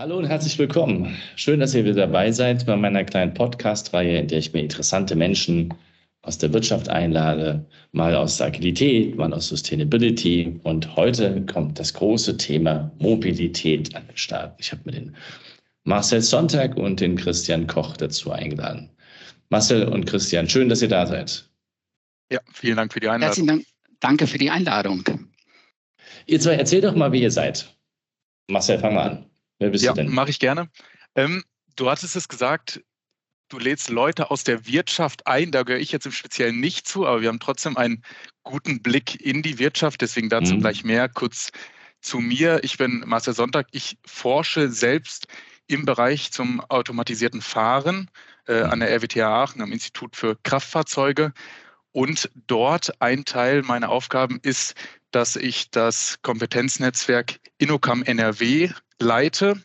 Hallo und herzlich willkommen. Schön, dass ihr wieder dabei seid bei meiner kleinen Podcast-Reihe, in der ich mir interessante Menschen aus der Wirtschaft einlade, mal aus Agilität, mal aus Sustainability. Und heute kommt das große Thema Mobilität an den Start. Ich habe mir den Marcel Sonntag und den Christian Koch dazu eingeladen. Marcel und Christian, schön, dass ihr da seid. Ja, vielen Dank für die Einladung. Herzlichen Dank. Danke für die Einladung. Ihr zwei, erzählt doch mal, wie ihr seid. Marcel, fang mal an. Wer bist ja, du denn? Mache ich gerne. Ähm, du hattest es gesagt, du lädst Leute aus der Wirtschaft ein. Da gehöre ich jetzt im Speziellen nicht zu, aber wir haben trotzdem einen guten Blick in die Wirtschaft. Deswegen dazu mhm. gleich mehr. Kurz zu mir. Ich bin Marcel Sonntag. Ich forsche selbst im Bereich zum automatisierten Fahren äh, an der RWTH Aachen am Institut für Kraftfahrzeuge. Und dort ein Teil meiner Aufgaben ist, dass ich das Kompetenznetzwerk Innocam NRW leite,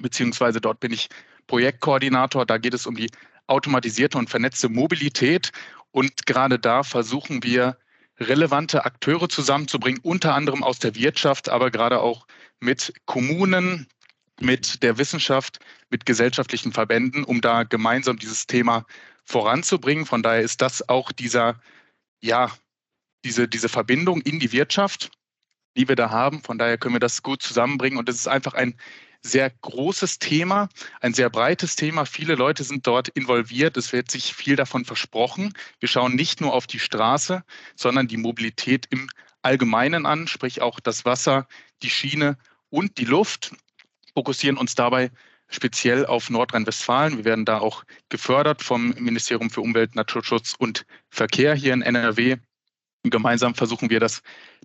beziehungsweise dort bin ich Projektkoordinator. Da geht es um die automatisierte und vernetzte Mobilität. Und gerade da versuchen wir, relevante Akteure zusammenzubringen, unter anderem aus der Wirtschaft, aber gerade auch mit Kommunen, mit der Wissenschaft, mit gesellschaftlichen Verbänden, um da gemeinsam dieses Thema voranzubringen. Von daher ist das auch dieser, ja, diese, diese Verbindung in die Wirtschaft die wir da haben. Von daher können wir das gut zusammenbringen. Und es ist einfach ein sehr großes Thema, ein sehr breites Thema. Viele Leute sind dort involviert. Es wird sich viel davon versprochen. Wir schauen nicht nur auf die Straße, sondern die Mobilität im Allgemeinen an, sprich auch das Wasser, die Schiene und die Luft. Fokussieren uns dabei speziell auf Nordrhein-Westfalen. Wir werden da auch gefördert vom Ministerium für Umwelt, Naturschutz und Verkehr hier in NRW. Und gemeinsam versuchen wir das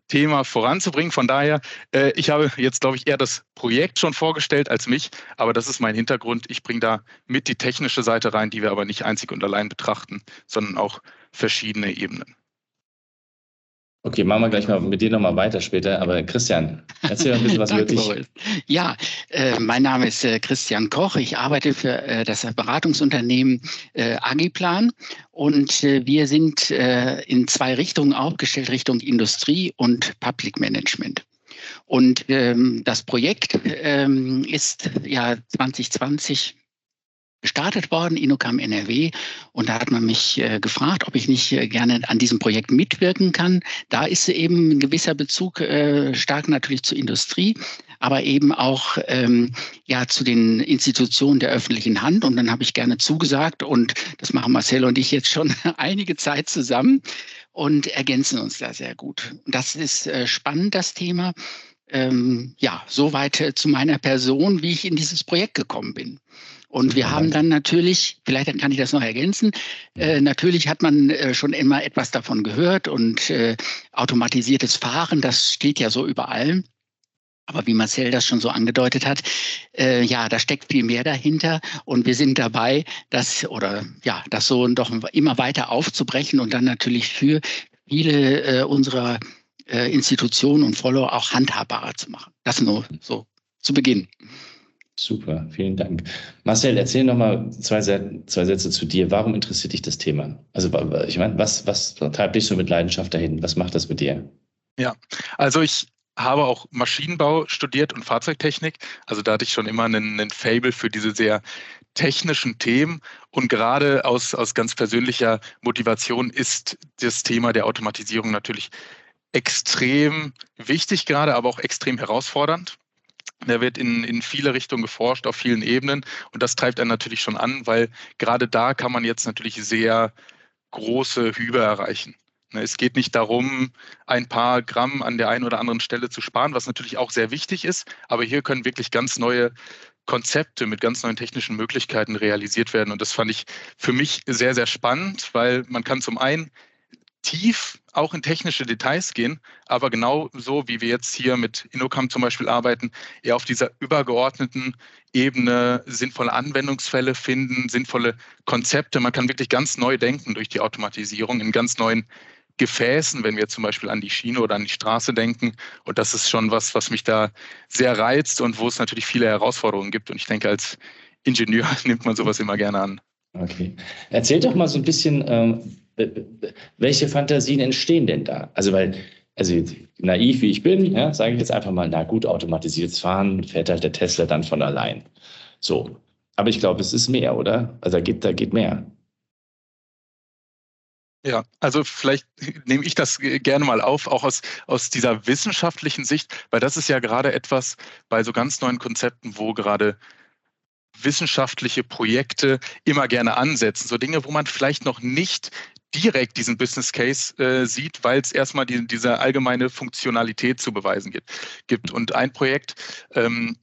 Thema voranzubringen. Von daher, äh, ich habe jetzt, glaube ich, eher das Projekt schon vorgestellt als mich, aber das ist mein Hintergrund. Ich bringe da mit die technische Seite rein, die wir aber nicht einzig und allein betrachten, sondern auch verschiedene Ebenen. Okay, machen wir gleich mal mit dir nochmal weiter später. Aber Christian, erzähl ein bisschen was über dich. Ja, äh, mein Name ist äh, Christian Koch. Ich arbeite für äh, das Beratungsunternehmen äh, Agiplan und äh, wir sind äh, in zwei Richtungen aufgestellt, Richtung Industrie und Public Management. Und ähm, das Projekt ähm, ist ja 2020 gestartet worden, Inocam NRW. Und da hat man mich äh, gefragt, ob ich nicht äh, gerne an diesem Projekt mitwirken kann. Da ist eben ein gewisser Bezug äh, stark natürlich zur Industrie, aber eben auch ähm, ja zu den Institutionen der öffentlichen Hand. Und dann habe ich gerne zugesagt und das machen Marcel und ich jetzt schon einige Zeit zusammen und ergänzen uns da sehr gut. Und das ist äh, spannend, das Thema. Ähm, ja, soweit äh, zu meiner Person, wie ich in dieses Projekt gekommen bin. Und wir haben dann natürlich, vielleicht kann ich das noch ergänzen, äh, natürlich hat man äh, schon immer etwas davon gehört und äh, automatisiertes Fahren, das steht ja so überall. Aber wie Marcel das schon so angedeutet hat, äh, ja, da steckt viel mehr dahinter und wir sind dabei, das oder ja, das so doch immer weiter aufzubrechen und dann natürlich für viele äh, unserer äh, Institutionen und Follower auch handhabbarer zu machen. Das nur so zu Beginn. Super, vielen Dank. Marcel, erzähl noch mal zwei, zwei Sätze zu dir. Warum interessiert dich das Thema? Also ich meine, was, was treibt dich so mit Leidenschaft dahin? Was macht das mit dir? Ja, also ich habe auch Maschinenbau studiert und Fahrzeugtechnik. Also da hatte ich schon immer einen, einen Fable für diese sehr technischen Themen. Und gerade aus, aus ganz persönlicher Motivation ist das Thema der Automatisierung natürlich extrem wichtig gerade, aber auch extrem herausfordernd. Da wird in, in viele Richtungen geforscht, auf vielen Ebenen. Und das treibt einen natürlich schon an, weil gerade da kann man jetzt natürlich sehr große Hübe erreichen. Ne, es geht nicht darum, ein paar Gramm an der einen oder anderen Stelle zu sparen, was natürlich auch sehr wichtig ist. Aber hier können wirklich ganz neue Konzepte mit ganz neuen technischen Möglichkeiten realisiert werden. Und das fand ich für mich sehr, sehr spannend, weil man kann zum einen tief auch in technische Details gehen, aber genau so, wie wir jetzt hier mit Innocam zum Beispiel arbeiten, eher auf dieser übergeordneten Ebene sinnvolle Anwendungsfälle finden, sinnvolle Konzepte. Man kann wirklich ganz neu denken durch die Automatisierung in ganz neuen Gefäßen, wenn wir zum Beispiel an die Schiene oder an die Straße denken. Und das ist schon was, was mich da sehr reizt und wo es natürlich viele Herausforderungen gibt. Und ich denke, als Ingenieur nimmt man sowas immer gerne an. Okay. Erzähl doch mal so ein bisschen, ähm, welche Fantasien entstehen denn da? Also, weil, also naiv wie ich bin, ja, sage ich jetzt einfach mal, na gut, automatisiertes Fahren fährt halt der Tesla dann von allein. So. Aber ich glaube, es ist mehr, oder? Also da geht, da geht mehr. Ja, also vielleicht nehme ich das gerne mal auf, auch aus, aus dieser wissenschaftlichen Sicht, weil das ist ja gerade etwas bei so ganz neuen Konzepten, wo gerade wissenschaftliche Projekte immer gerne ansetzen. So Dinge, wo man vielleicht noch nicht direkt diesen Business Case äh, sieht, weil es erstmal die, diese allgemeine Funktionalität zu beweisen gibt. gibt. Und ein Projekt, ähm,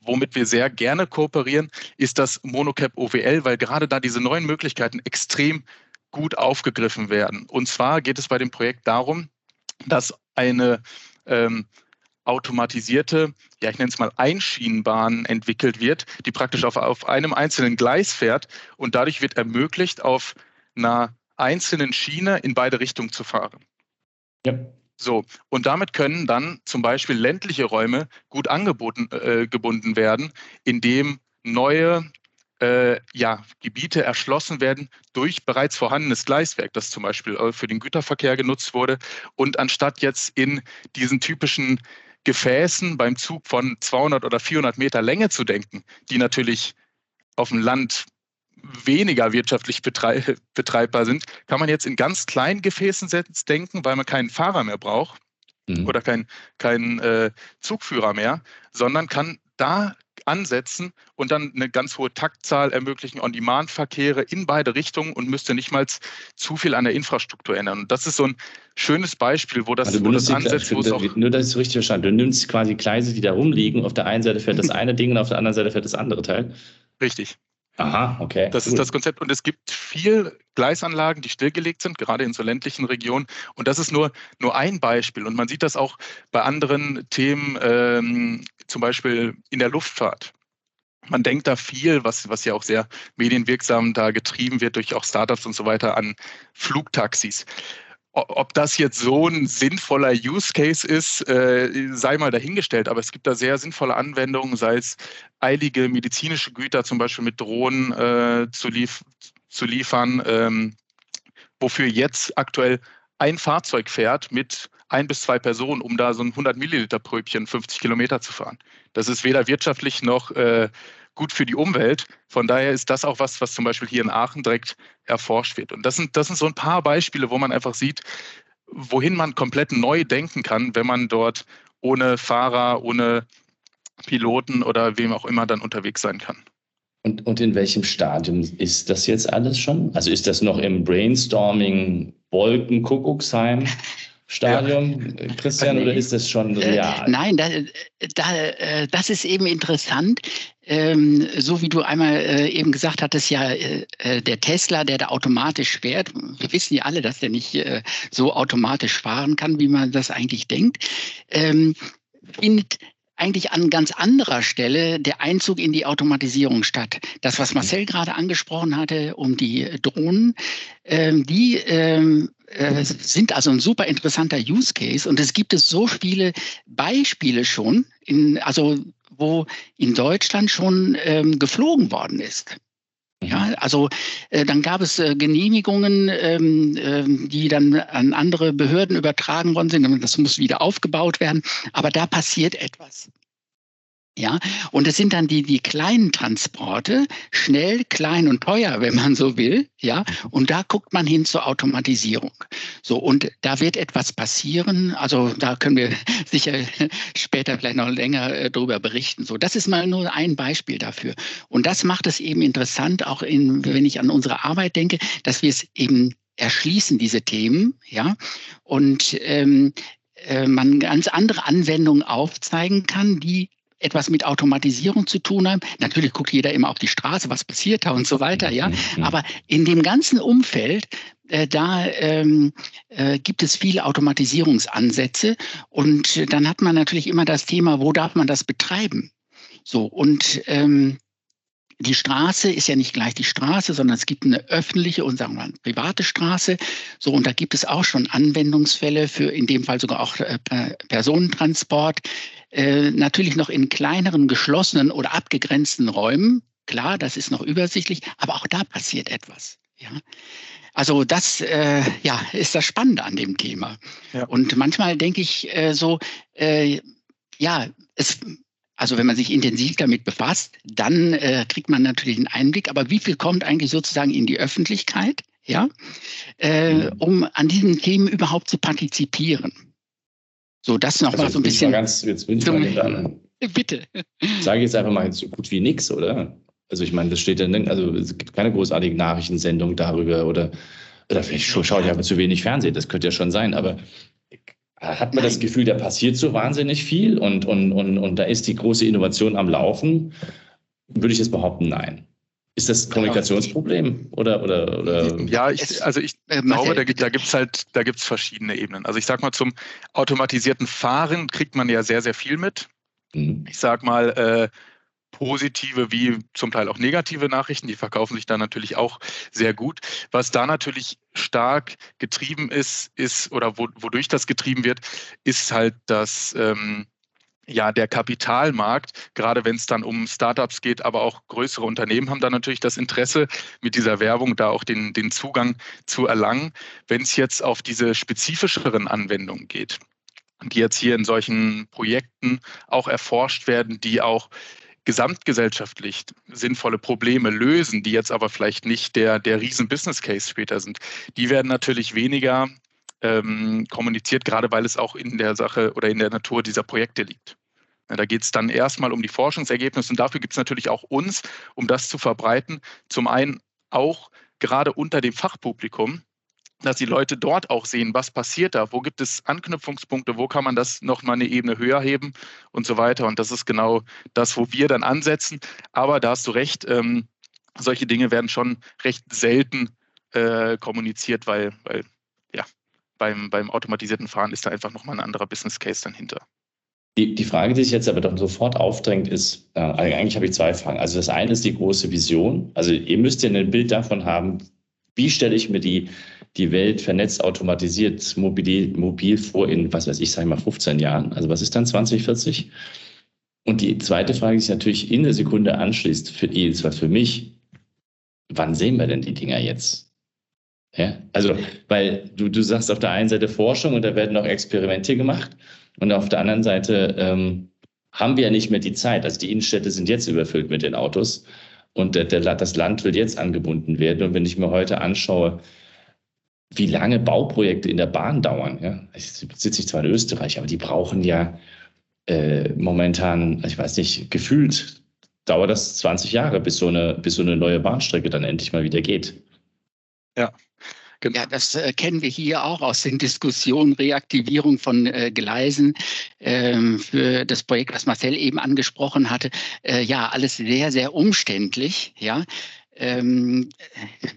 womit wir sehr gerne kooperieren, ist das Monocap OWL, weil gerade da diese neuen Möglichkeiten extrem gut aufgegriffen werden. Und zwar geht es bei dem Projekt darum, dass eine ähm, automatisierte, ja, ich nenne es mal Einschienenbahn entwickelt wird, die praktisch auf, auf einem einzelnen Gleis fährt und dadurch wird ermöglicht, auf einer einzelnen Schiene in beide Richtungen zu fahren. Ja. So, und damit können dann zum Beispiel ländliche Räume gut angeboten, äh, gebunden werden, indem neue äh, ja, Gebiete erschlossen werden durch bereits vorhandenes Gleiswerk, das zum Beispiel äh, für den Güterverkehr genutzt wurde. Und anstatt jetzt in diesen typischen Gefäßen beim Zug von 200 oder 400 Meter Länge zu denken, die natürlich auf dem Land weniger wirtschaftlich betreibbar sind, kann man jetzt in ganz kleinen Gefäßen denken, weil man keinen Fahrer mehr braucht mhm. oder keinen kein, äh, Zugführer mehr, sondern kann da ansetzen und dann eine ganz hohe Taktzahl ermöglichen, On-Demand-Verkehre in beide Richtungen und müsste nicht mal zu viel an der Infrastruktur ändern. Und das ist so ein schönes Beispiel, wo das, also wo das ansetzt. Wo es auch nur, dass ich es richtig verstanden Du nimmst quasi Gleise, die da rumliegen. Auf der einen Seite fährt das eine Ding und auf der anderen Seite fährt das andere Teil. Richtig. Aha, okay. Das cool. ist das Konzept. Und es gibt viel Gleisanlagen, die stillgelegt sind, gerade in so ländlichen Regionen. Und das ist nur, nur ein Beispiel. Und man sieht das auch bei anderen Themen, ähm, zum Beispiel in der Luftfahrt. Man denkt da viel, was, was ja auch sehr medienwirksam da getrieben wird durch auch Startups und so weiter, an Flugtaxis. Ob das jetzt so ein sinnvoller Use Case ist, äh, sei mal dahingestellt. Aber es gibt da sehr sinnvolle Anwendungen, sei es eilige medizinische Güter, zum Beispiel mit Drohnen äh, zu, lief zu, liefern, ähm, wofür jetzt aktuell ein Fahrzeug fährt mit ein bis zwei Personen, um da so ein 100 Milliliter Pröbchen 50 Kilometer zu fahren. Das ist weder wirtschaftlich noch äh, gut für die Umwelt. Von daher ist das auch was, was zum Beispiel hier in Aachen direkt erforscht wird. Und das sind, das sind so ein paar Beispiele, wo man einfach sieht, wohin man komplett neu denken kann, wenn man dort ohne Fahrer, ohne Piloten oder wem auch immer dann unterwegs sein kann. Und, und in welchem Stadium ist das jetzt alles schon? Also ist das noch im Brainstorming Wolkenkuckucksheim? Stadium, ja. Christian, oder ist das schon äh, real? Äh, nein, da, da, äh, das ist eben interessant. Ähm, so wie du einmal äh, eben gesagt hattest, ja, äh, äh, der Tesla, der da automatisch fährt, wir wissen ja alle, dass der nicht so automatisch fahren kann, wie man das eigentlich denkt, ähm, findet eigentlich an ganz anderer Stelle der Einzug in die Automatisierung statt. Das, was Marcel gerade angesprochen hatte, um die Drohnen, ähm, die ähm, äh, sind also ein super interessanter Use Case und es gibt es so viele Beispiele schon, in, also wo in Deutschland schon ähm, geflogen worden ist. Ja, also äh, dann gab es äh, Genehmigungen, ähm, äh, die dann an andere Behörden übertragen worden sind. Das muss wieder aufgebaut werden. Aber da passiert etwas. Ja, und es sind dann die, die kleinen Transporte, schnell, klein und teuer, wenn man so will. Ja, und da guckt man hin zur Automatisierung. So, und da wird etwas passieren. Also da können wir sicher später vielleicht noch länger äh, darüber berichten. So, das ist mal nur ein Beispiel dafür. Und das macht es eben interessant, auch in, wenn ich an unsere Arbeit denke, dass wir es eben erschließen, diese Themen. Ja, und ähm, äh, man ganz andere Anwendungen aufzeigen kann, die etwas mit Automatisierung zu tun haben. Natürlich guckt jeder immer auf die Straße, was passiert da und so weiter, ja. Mhm. Aber in dem ganzen Umfeld äh, da ähm, äh, gibt es viele Automatisierungsansätze und dann hat man natürlich immer das Thema, wo darf man das betreiben? So und ähm, die Straße ist ja nicht gleich die Straße, sondern es gibt eine öffentliche und sagen wir mal private Straße. So, und da gibt es auch schon Anwendungsfälle für in dem Fall sogar auch äh, Personentransport. Äh, natürlich noch in kleineren, geschlossenen oder abgegrenzten Räumen. Klar, das ist noch übersichtlich, aber auch da passiert etwas. Ja. Also das äh, ja, ist das Spannende an dem Thema. Ja. Und manchmal denke ich äh, so, äh, ja, es, also wenn man sich intensiv damit befasst, dann äh, kriegt man natürlich einen Einblick, aber wie viel kommt eigentlich sozusagen in die Öffentlichkeit, ja, äh, mhm. um an diesen Themen überhaupt zu partizipieren? So, das noch also mal so ein bisschen. Ganz, jetzt bin ich mal gegangen. Bitte. Sage ich jetzt einfach mal so gut wie nichts, oder? Also ich meine, das steht ja, also es gibt keine großartige Nachrichtensendung darüber oder, oder vielleicht schaue ich einfach zu wenig Fernsehen, das könnte ja schon sein, aber hat man das Gefühl, da passiert so wahnsinnig viel und, und, und, und da ist die große Innovation am Laufen? Würde ich jetzt behaupten, nein. Ist das ein Kommunikationsproblem oder oder oder? Ja, ich, also ich äh, glaube, da, da gibt es halt, da gibt es verschiedene Ebenen. Also ich sag mal, zum automatisierten Fahren kriegt man ja sehr, sehr viel mit. Mhm. Ich sag mal, äh, positive wie zum Teil auch negative Nachrichten. Die verkaufen sich da natürlich auch sehr gut. Was da natürlich stark getrieben ist, ist oder wo, wodurch das getrieben wird, ist halt das ähm, ja, der Kapitalmarkt, gerade wenn es dann um Startups geht, aber auch größere Unternehmen haben da natürlich das Interesse, mit dieser Werbung da auch den, den Zugang zu erlangen. Wenn es jetzt auf diese spezifischeren Anwendungen geht, die jetzt hier in solchen Projekten auch erforscht werden, die auch gesamtgesellschaftlich sinnvolle Probleme lösen, die jetzt aber vielleicht nicht der, der Riesen-Business-Case später sind, die werden natürlich weniger ähm, kommuniziert, gerade weil es auch in der Sache oder in der Natur dieser Projekte liegt. Ja, da geht es dann erstmal um die Forschungsergebnisse und dafür gibt es natürlich auch uns, um das zu verbreiten. Zum einen auch gerade unter dem Fachpublikum, dass die Leute dort auch sehen, was passiert da, wo gibt es Anknüpfungspunkte, wo kann man das nochmal eine Ebene höher heben und so weiter. Und das ist genau das, wo wir dann ansetzen. Aber da hast du recht, ähm, solche Dinge werden schon recht selten äh, kommuniziert, weil, weil ja, beim, beim automatisierten Fahren ist da einfach nochmal ein anderer Business Case dann hinter. Die, die Frage, die sich jetzt aber dann sofort aufdrängt, ist, äh, eigentlich habe ich zwei Fragen. Also das eine ist die große Vision. Also ihr müsst ja ein Bild davon haben, wie stelle ich mir die, die Welt vernetzt, automatisiert, mobil, mobil vor in, was weiß ich, sage mal 15 Jahren. Also was ist dann 2040? Und die zweite Frage, die sich natürlich in der Sekunde anschließt, für zwar für mich, wann sehen wir denn die Dinger jetzt? Ja, also, weil du, du sagst auf der einen Seite Forschung und da werden auch Experimente gemacht und auf der anderen Seite ähm, haben wir ja nicht mehr die Zeit. Also die Innenstädte sind jetzt überfüllt mit den Autos und der, der, das Land will jetzt angebunden werden. Und wenn ich mir heute anschaue, wie lange Bauprojekte in der Bahn dauern. Ja? Ich sitze ich zwar in Österreich, aber die brauchen ja äh, momentan, ich weiß nicht, gefühlt dauert das 20 Jahre, bis so eine, bis so eine neue Bahnstrecke dann endlich mal wieder geht. Ja. Genau. Ja, das äh, kennen wir hier auch aus den Diskussionen, Reaktivierung von äh, Gleisen ähm, für das Projekt, was Marcel eben angesprochen hatte. Äh, ja, alles sehr, sehr umständlich. Ja, ähm,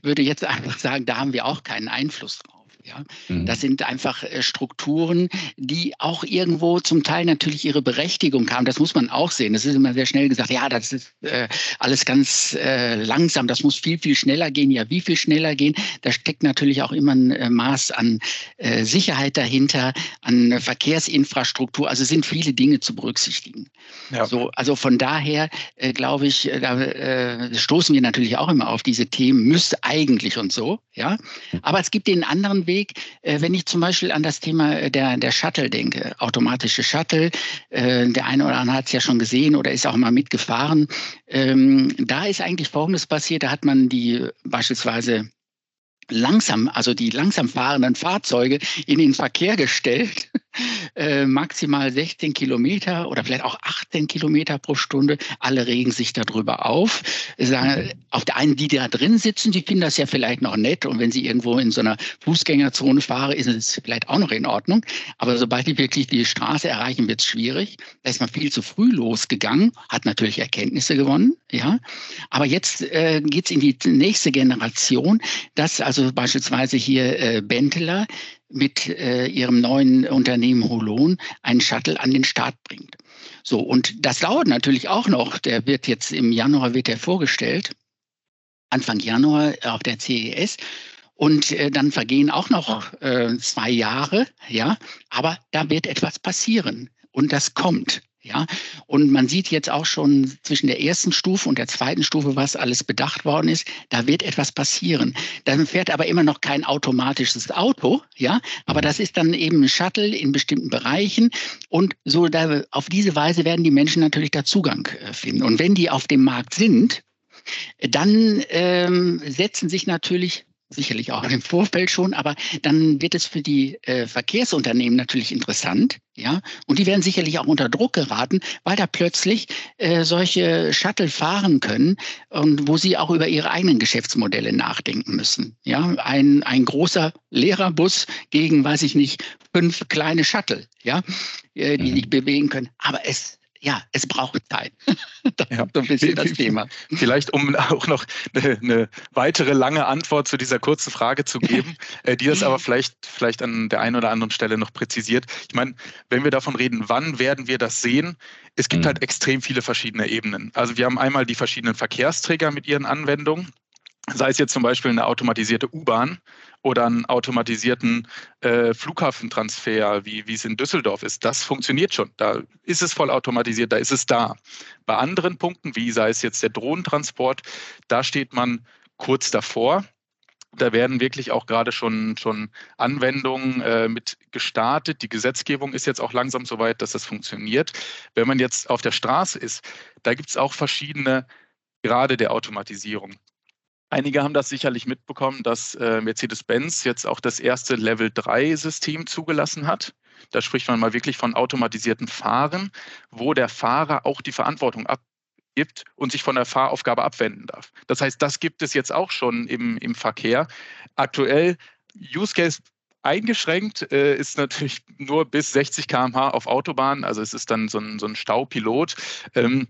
würde jetzt einfach sagen, da haben wir auch keinen Einfluss drauf. Ja? Mhm. Das sind einfach äh, Strukturen, die auch irgendwo zum Teil natürlich ihre Berechtigung haben. Das muss man auch sehen. Das ist immer sehr schnell gesagt, ja, das ist äh, alles ganz äh, langsam, das muss viel, viel schneller gehen. Ja, wie viel schneller gehen? Da steckt natürlich auch immer ein äh, Maß an äh, Sicherheit dahinter, an Verkehrsinfrastruktur. Also sind viele Dinge zu berücksichtigen. Ja. So, also von daher äh, glaube ich, da stoßen wir natürlich auch immer auf diese Themen, müsste eigentlich und so. Ja, aber es gibt den anderen Weg, Weg, äh, wenn ich zum Beispiel an das Thema äh, der, der Shuttle denke, automatische Shuttle, äh, der eine oder andere hat es ja schon gesehen oder ist auch mal mitgefahren. Ähm, da ist eigentlich Folgendes passiert, da hat man die beispielsweise langsam, also die langsam fahrenden Fahrzeuge in den Verkehr gestellt äh, maximal 16 Kilometer oder vielleicht auch 18 Kilometer pro Stunde. Alle regen sich darüber auf. Sagen, auf der einen, die da drin sitzen, die finden das ja vielleicht noch nett. Und wenn sie irgendwo in so einer Fußgängerzone fahren, ist es vielleicht auch noch in Ordnung. Aber sobald die wirklich die Straße erreichen, wird es schwierig. Da ist man viel zu früh losgegangen, hat natürlich Erkenntnisse gewonnen. Ja, aber jetzt äh, geht es in die nächste Generation, dass also beispielsweise hier äh, Benteler mit äh, ihrem neuen Unternehmen Holon einen Shuttle an den Start bringt. So, und das dauert natürlich auch noch. Der wird jetzt im Januar wird er vorgestellt, Anfang Januar auf der CES. Und äh, dann vergehen auch noch äh, zwei Jahre, ja, aber da wird etwas passieren und das kommt. Ja, und man sieht jetzt auch schon zwischen der ersten Stufe und der zweiten Stufe, was alles bedacht worden ist. Da wird etwas passieren. Dann fährt aber immer noch kein automatisches Auto. Ja, aber das ist dann eben ein Shuttle in bestimmten Bereichen. Und so da, auf diese Weise werden die Menschen natürlich da Zugang äh, finden. Und wenn die auf dem Markt sind, dann ähm, setzen sich natürlich sicherlich auch im Vorfeld schon, aber dann wird es für die äh, Verkehrsunternehmen natürlich interessant, ja, und die werden sicherlich auch unter Druck geraten, weil da plötzlich äh, solche Shuttle fahren können und wo sie auch über ihre eigenen Geschäftsmodelle nachdenken müssen, ja, ein ein großer Lehrerbus gegen, weiß ich nicht, fünf kleine Shuttle, ja, äh, die sich mhm. bewegen können, aber es ja, es braucht Zeit. das ja. ist so ein bisschen das Thema. Vielleicht, um auch noch eine, eine, weitere lange Antwort zu dieser kurzen Frage zu geben, äh, die das aber vielleicht, vielleicht an der einen oder anderen Stelle noch präzisiert. Ich meine, wenn wir davon reden, wann werden wir das sehen? Es gibt mhm. halt extrem viele verschiedene Ebenen. Also wir haben einmal die verschiedenen Verkehrsträger mit ihren Anwendungen sei es jetzt zum Beispiel eine automatisierte U-Bahn oder einen automatisierten äh, Flughafentransfer, wie, wie es in Düsseldorf ist, das funktioniert schon. Da ist es voll automatisiert, da ist es da. Bei anderen Punkten, wie sei es jetzt der Drohnentransport, da steht man kurz davor. Da werden wirklich auch gerade schon, schon Anwendungen äh, mit gestartet. Die Gesetzgebung ist jetzt auch langsam so weit, dass das funktioniert. Wenn man jetzt auf der Straße ist, da gibt es auch verschiedene Grade der Automatisierung. Einige haben das sicherlich mitbekommen, dass äh, Mercedes-Benz jetzt auch das erste Level-3-System zugelassen hat. Da spricht man mal wirklich von automatisierten Fahren, wo der Fahrer auch die Verantwortung abgibt und sich von der Fahraufgabe abwenden darf. Das heißt, das gibt es jetzt auch schon im, im Verkehr. Aktuell Use Case eingeschränkt äh, ist natürlich nur bis 60 km/h auf Autobahnen. Also es ist dann so ein, so ein Staupilot. Ähm,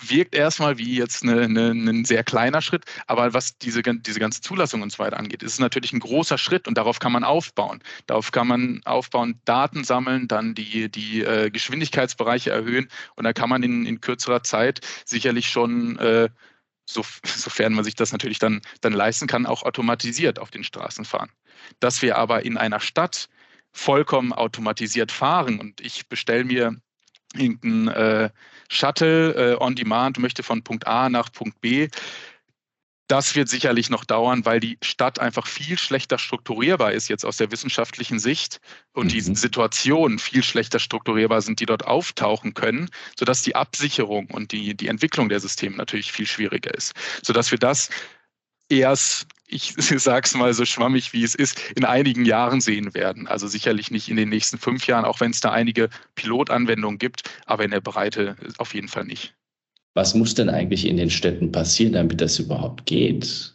wirkt erstmal wie jetzt eine, eine, ein sehr kleiner Schritt, aber was diese, diese ganze Zulassung und so weiter angeht, ist es natürlich ein großer Schritt und darauf kann man aufbauen. Darauf kann man aufbauen, Daten sammeln, dann die, die äh, Geschwindigkeitsbereiche erhöhen und da kann man in, in kürzerer Zeit sicherlich schon, äh, so, sofern man sich das natürlich dann, dann leisten kann, auch automatisiert auf den Straßen fahren. Dass wir aber in einer Stadt vollkommen automatisiert fahren und ich bestelle mir irgendein äh, Shuttle äh, on Demand möchte von Punkt A nach Punkt B. Das wird sicherlich noch dauern, weil die Stadt einfach viel schlechter strukturierbar ist jetzt aus der wissenschaftlichen Sicht und mhm. die Situationen viel schlechter strukturierbar sind, die dort auftauchen können, sodass die Absicherung und die, die Entwicklung der Systeme natürlich viel schwieriger ist, sodass wir das erst ich sage es mal so schwammig, wie es ist, in einigen Jahren sehen werden. Also sicherlich nicht in den nächsten fünf Jahren, auch wenn es da einige Pilotanwendungen gibt, aber in der Breite auf jeden Fall nicht. Was muss denn eigentlich in den Städten passieren, damit das überhaupt geht?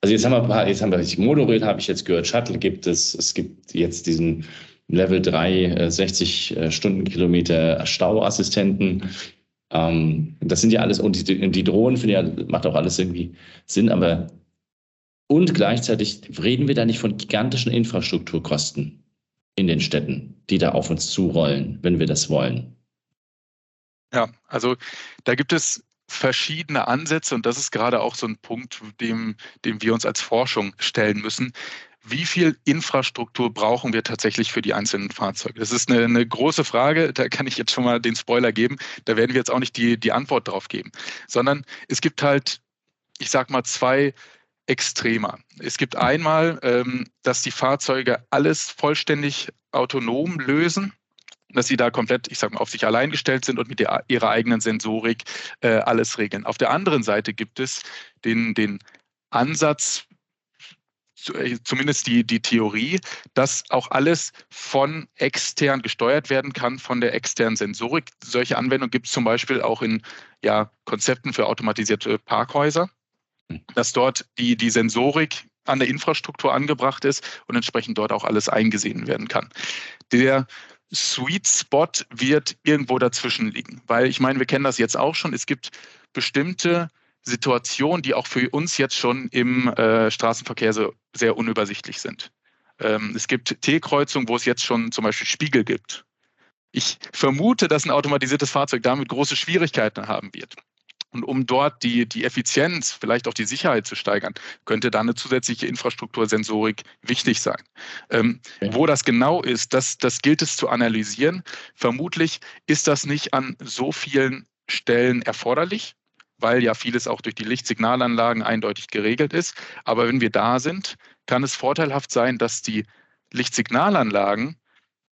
Also jetzt haben wir, jetzt haben wir Monorail, habe ich jetzt gehört, Shuttle gibt es, es gibt jetzt diesen Level 3 60 äh, Stundenkilometer Stauassistenten. Ähm, das sind ja alles, und die Drohnen, finde ich, macht auch alles irgendwie Sinn, aber und gleichzeitig reden wir da nicht von gigantischen Infrastrukturkosten in den Städten, die da auf uns zurollen, wenn wir das wollen. Ja, also da gibt es verschiedene Ansätze und das ist gerade auch so ein Punkt, dem, dem wir uns als Forschung stellen müssen. Wie viel Infrastruktur brauchen wir tatsächlich für die einzelnen Fahrzeuge? Das ist eine, eine, große Frage, da kann ich jetzt schon mal den Spoiler geben. Da werden wir jetzt auch nicht die, die Antwort drauf geben, sondern es gibt halt, ich sag mal, zwei extremer. Es gibt einmal, ähm, dass die Fahrzeuge alles vollständig autonom lösen, dass sie da komplett, ich sag mal, auf sich allein gestellt sind und mit der, ihrer eigenen Sensorik äh, alles regeln. Auf der anderen Seite gibt es den, den Ansatz, äh, zumindest die, die Theorie, dass auch alles von extern gesteuert werden kann, von der externen Sensorik. Solche Anwendungen gibt es zum Beispiel auch in ja, Konzepten für automatisierte Parkhäuser. Dass dort die, die Sensorik an der Infrastruktur angebracht ist und entsprechend dort auch alles eingesehen werden kann. Der Sweet Spot wird irgendwo dazwischen liegen, weil ich meine, wir kennen das jetzt auch schon. Es gibt bestimmte Situationen, die auch für uns jetzt schon im äh, Straßenverkehr so sehr unübersichtlich sind. Ähm, es gibt T-Kreuzungen, wo es jetzt schon zum Beispiel Spiegel gibt. Ich vermute, dass ein automatisiertes Fahrzeug damit große Schwierigkeiten haben wird. Und um dort die, die Effizienz, vielleicht auch die Sicherheit zu steigern, könnte da eine zusätzliche Infrastruktursensorik wichtig sein. Ähm, ja. Wo das genau ist, das, das gilt es zu analysieren. Vermutlich ist das nicht an so vielen Stellen erforderlich weil ja vieles auch durch die Lichtsignalanlagen eindeutig geregelt ist. Aber wenn wir da sind, kann es vorteilhaft sein, dass die Lichtsignalanlagen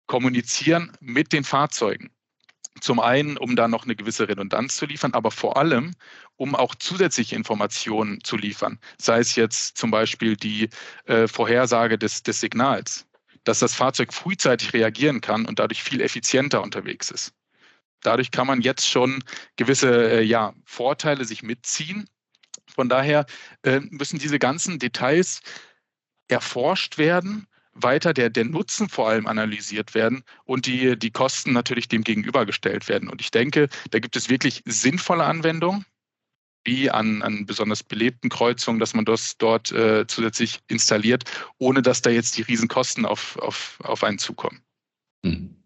kommunizieren mit den Fahrzeugen. Zum einen, um da noch eine gewisse Redundanz zu liefern, aber vor allem, um auch zusätzliche Informationen zu liefern. Sei es jetzt zum Beispiel die äh, Vorhersage des, des Signals, dass das Fahrzeug frühzeitig reagieren kann und dadurch viel effizienter unterwegs ist. Dadurch kann man jetzt schon gewisse äh, ja, Vorteile sich mitziehen. Von daher äh, müssen diese ganzen Details erforscht werden, weiter der, der Nutzen vor allem analysiert werden und die, die Kosten natürlich dem gegenübergestellt werden. Und ich denke, da gibt es wirklich sinnvolle Anwendungen, wie an, an besonders belebten Kreuzungen, dass man das dort äh, zusätzlich installiert, ohne dass da jetzt die Riesenkosten auf, auf, auf einen zukommen. Hm.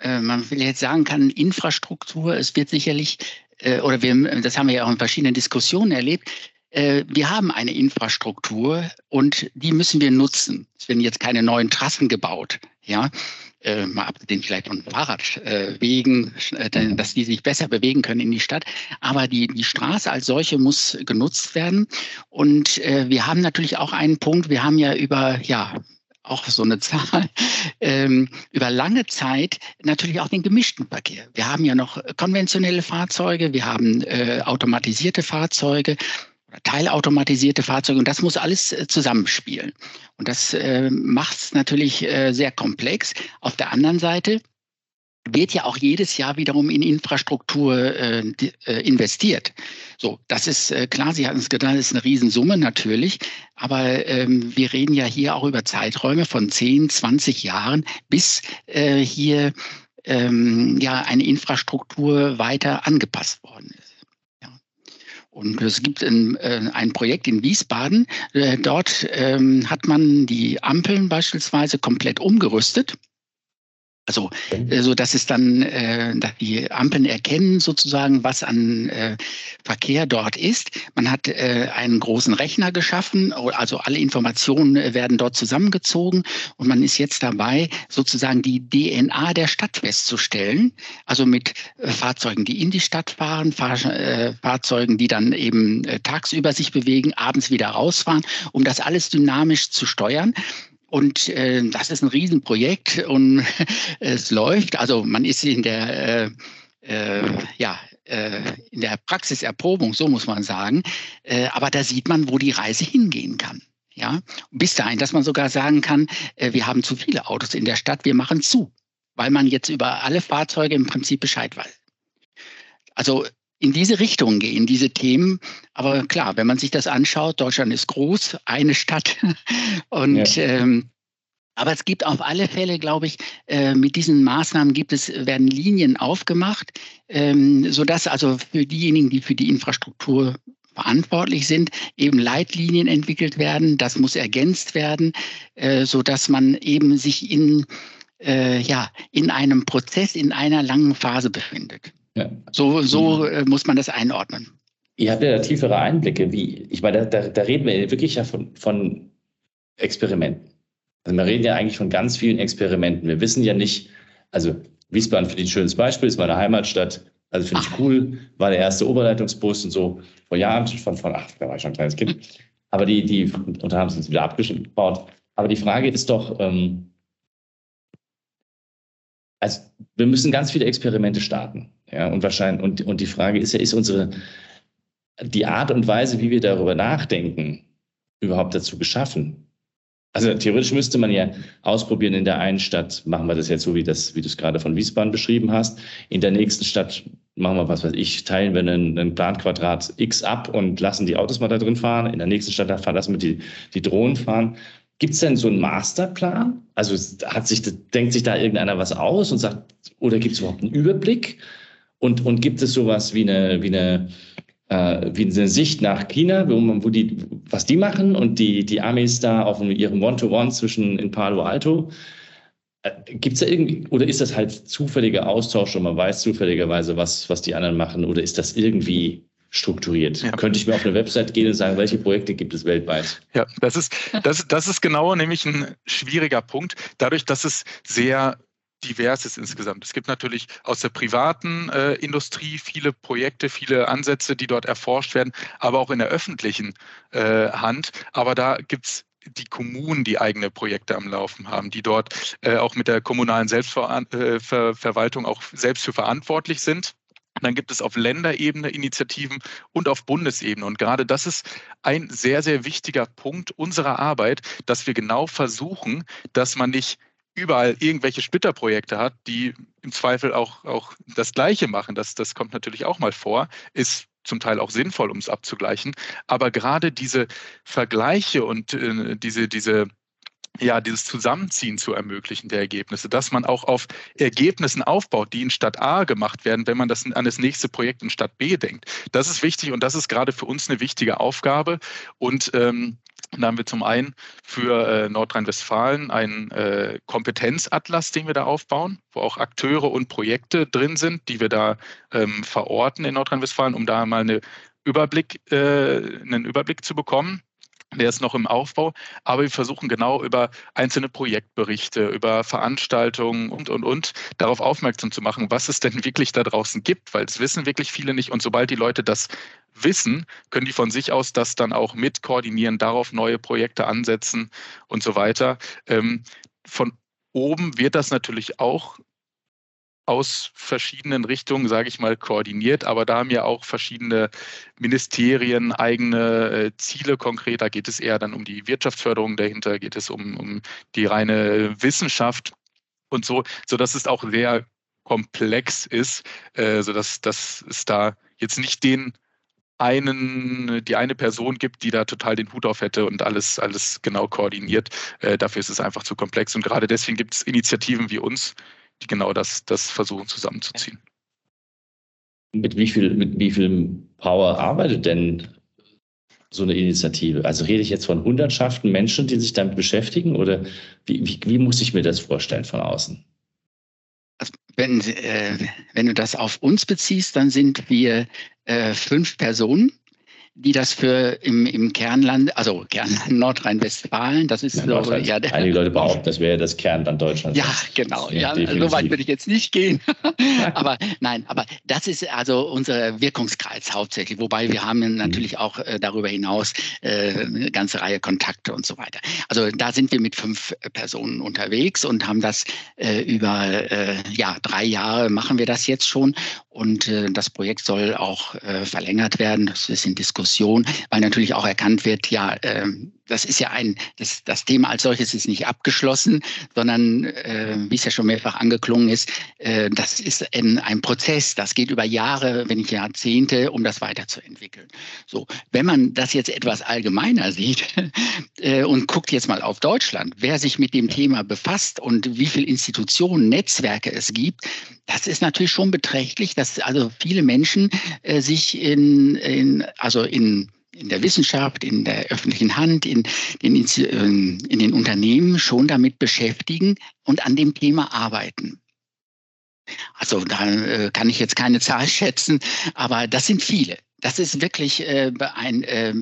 Äh, man will jetzt sagen kann, Infrastruktur, es wird sicherlich, äh, oder wir, das haben wir ja auch in verschiedenen Diskussionen erlebt, wir haben eine Infrastruktur und die müssen wir nutzen. Es werden jetzt keine neuen Trassen gebaut, ja, mal abgesehen vielleicht von Fahrradwegen, dass die sich besser bewegen können in die Stadt. Aber die, die Straße als solche muss genutzt werden. Und wir haben natürlich auch einen Punkt, wir haben ja über, ja, auch so eine Zahl, ähm, über lange Zeit natürlich auch den gemischten Verkehr. Wir haben ja noch konventionelle Fahrzeuge, wir haben äh, automatisierte Fahrzeuge, teilautomatisierte Fahrzeuge und das muss alles äh, zusammenspielen. Und das äh, macht es natürlich äh, sehr komplex. Auf der anderen Seite wird ja auch jedes Jahr wiederum in Infrastruktur äh, äh, investiert. So, das ist äh, klar, Sie hatten es getan, das ist eine Riesensumme natürlich, aber ähm, wir reden ja hier auch über Zeiträume von 10, 20 Jahren, bis äh, hier ähm, ja eine Infrastruktur weiter angepasst worden ist. Und es gibt ein, äh, ein Projekt in Wiesbaden. Äh, dort ähm, hat man die Ampeln beispielsweise komplett umgerüstet also, so dass es dann, äh, die Ampeln erkennen sozusagen, was an äh, Verkehr dort ist. Man hat äh, einen großen Rechner geschaffen, also alle Informationen äh, werden dort zusammengezogen und man ist jetzt dabei, sozusagen die DNA der Stadt festzustellen. Also mit äh, Fahrzeugen, die in die Stadt fahren, Fahr äh, Fahrzeugen, die dann eben tagsüber sich bewegen, abends wieder rausfahren, um das alles dynamisch zu steuern. Und äh, das ist ein Riesenprojekt und es läuft. Also man ist in der, äh, äh, ja, äh, in der Praxiserprobung, so muss man sagen. Äh, aber da sieht man, wo die Reise hingehen kann. Ja, bis dahin, dass man sogar sagen kann, äh, wir haben zu viele Autos in der Stadt, wir machen zu, weil man jetzt über alle Fahrzeuge im Prinzip Bescheid weiß. Also in diese Richtung gehen, diese Themen. Aber klar, wenn man sich das anschaut, Deutschland ist groß, eine Stadt. Und ja. ähm, aber es gibt auf alle Fälle, glaube ich, äh, mit diesen Maßnahmen gibt es, werden Linien aufgemacht, ähm, sodass also für diejenigen, die für die Infrastruktur verantwortlich sind, eben Leitlinien entwickelt werden. Das muss ergänzt werden, äh, sodass man eben sich in, äh, ja, in einem Prozess, in einer langen Phase befindet. Ja. So, so äh, muss man das einordnen. Ihr habt ja da tiefere Einblicke, wie, ich meine, da, da reden wir wirklich ja von, von Experimenten. Also wir reden ja eigentlich von ganz vielen Experimenten. Wir wissen ja nicht, also Wiesbaden finde ich ein schönes Beispiel, ist meine Heimatstadt. Also finde ich cool, war der erste Oberleitungsbus und so vor Jahren, von, von ach, da war ich schon ein kleines Kind. Aber die, die, und da haben sie es wieder abgebaut. Aber die Frage ist doch, ähm, also wir müssen ganz viele Experimente starten. Ja, und wahrscheinlich, und, und die Frage ist ja, ist unsere, die Art und Weise, wie wir darüber nachdenken, überhaupt dazu geschaffen? Also theoretisch müsste man ja ausprobieren, in der einen Stadt machen wir das jetzt so, wie, das, wie du es gerade von Wiesbaden beschrieben hast. In der nächsten Stadt machen wir, was weiß ich, teilen wir einen, einen Planquadrat X ab und lassen die Autos mal da drin fahren. In der nächsten Stadt lassen wir die, die Drohnen fahren. Gibt es denn so einen Masterplan? Also hat sich, denkt sich da irgendeiner was aus und sagt, oder gibt es überhaupt einen Überblick? Und, und gibt es sowas wie eine, wie eine, äh, wie eine Sicht nach China, wo, man, wo die, was die machen und die, die Amis da auf ihrem One-to-One zwischen in Palo Alto? Äh, gibt es da irgendwie, oder ist das halt zufälliger Austausch und man weiß zufälligerweise, was, was die anderen machen, oder ist das irgendwie strukturiert. Ja. Könnte ich mir auf eine Website gehen und sagen, welche Projekte gibt es weltweit? Ja, das ist, das, das ist genau nämlich ein schwieriger Punkt. Dadurch, dass es sehr divers ist insgesamt. Es gibt natürlich aus der privaten äh, Industrie viele Projekte, viele Ansätze, die dort erforscht werden, aber auch in der öffentlichen äh, Hand. Aber da gibt es die Kommunen, die eigene Projekte am Laufen haben, die dort äh, auch mit der kommunalen Selbstverwaltung äh, auch selbst für verantwortlich sind. Dann gibt es auf Länderebene Initiativen und auf Bundesebene. Und gerade das ist ein sehr, sehr wichtiger Punkt unserer Arbeit, dass wir genau versuchen, dass man nicht überall irgendwelche Splitterprojekte hat, die im Zweifel auch, auch das Gleiche machen. Das, das kommt natürlich auch mal vor, ist zum Teil auch sinnvoll, um es abzugleichen. Aber gerade diese Vergleiche und äh, diese, diese ja, dieses Zusammenziehen zu ermöglichen der Ergebnisse, dass man auch auf Ergebnissen aufbaut, die in Stadt A gemacht werden, wenn man das an das nächste Projekt in Stadt B denkt. Das ist wichtig und das ist gerade für uns eine wichtige Aufgabe. Und ähm, da haben wir zum einen für äh, Nordrhein-Westfalen einen äh, Kompetenzatlas, den wir da aufbauen, wo auch Akteure und Projekte drin sind, die wir da ähm, verorten in Nordrhein-Westfalen, um da mal eine Überblick, äh, einen Überblick zu bekommen. Der ist noch im Aufbau, aber wir versuchen genau über einzelne Projektberichte, über Veranstaltungen und, und, und darauf aufmerksam zu machen, was es denn wirklich da draußen gibt, weil es wissen wirklich viele nicht. Und sobald die Leute das wissen, können die von sich aus das dann auch mit koordinieren, darauf neue Projekte ansetzen und so weiter. Ähm, von oben wird das natürlich auch aus verschiedenen Richtungen, sage ich mal, koordiniert. Aber da haben ja auch verschiedene Ministerien eigene äh, Ziele konkret. Da geht es eher dann um die Wirtschaftsförderung dahinter, geht es um, um die reine Wissenschaft und so, sodass es auch sehr komplex ist, äh, sodass dass es da jetzt nicht den einen, die eine Person gibt, die da total den Hut auf hätte und alles, alles genau koordiniert. Äh, dafür ist es einfach zu komplex. Und gerade deswegen gibt es Initiativen wie uns, die genau das, das versuchen zusammenzuziehen. Mit wie viel, mit wie viel Power arbeitet denn so eine Initiative? Also rede ich jetzt von Hundertschaften Menschen, die sich damit beschäftigen oder wie, wie, wie muss ich mir das vorstellen von außen? Also wenn, äh, wenn du das auf uns beziehst, dann sind wir äh, fünf Personen, die das für im, im Kernland, also Kernland Nordrhein-Westfalen, das ist ja, so. Ja, einige Leute behaupten, das wäre das Kernland Deutschlands. Ja, genau. Ja, ja so weit würde ich jetzt nicht gehen. aber nein, aber das ist also unser Wirkungskreis hauptsächlich. Wobei wir haben natürlich auch äh, darüber hinaus äh, eine ganze Reihe Kontakte und so weiter. Also da sind wir mit fünf Personen unterwegs und haben das äh, über äh, ja, drei Jahre machen wir das jetzt schon. Und äh, das Projekt soll auch äh, verlängert werden. Das ist in Diskussion, weil natürlich auch erkannt wird, ja, äh, das ist ja ein, das, das Thema als solches ist nicht abgeschlossen, sondern äh, wie es ja schon mehrfach angeklungen ist, äh, das ist ein, ein Prozess, das geht über Jahre, wenn nicht Jahrzehnte, um das weiterzuentwickeln. So, wenn man das jetzt etwas allgemeiner sieht äh, und guckt jetzt mal auf Deutschland, wer sich mit dem Thema befasst und wie viele Institutionen, Netzwerke es gibt, das ist natürlich schon beträchtlich, dass also viele Menschen äh, sich in, in also in in der Wissenschaft, in der öffentlichen Hand, in den, ähm, in den Unternehmen schon damit beschäftigen und an dem Thema arbeiten. Also da äh, kann ich jetzt keine Zahl schätzen, aber das sind viele. Das ist wirklich äh, ein, äh,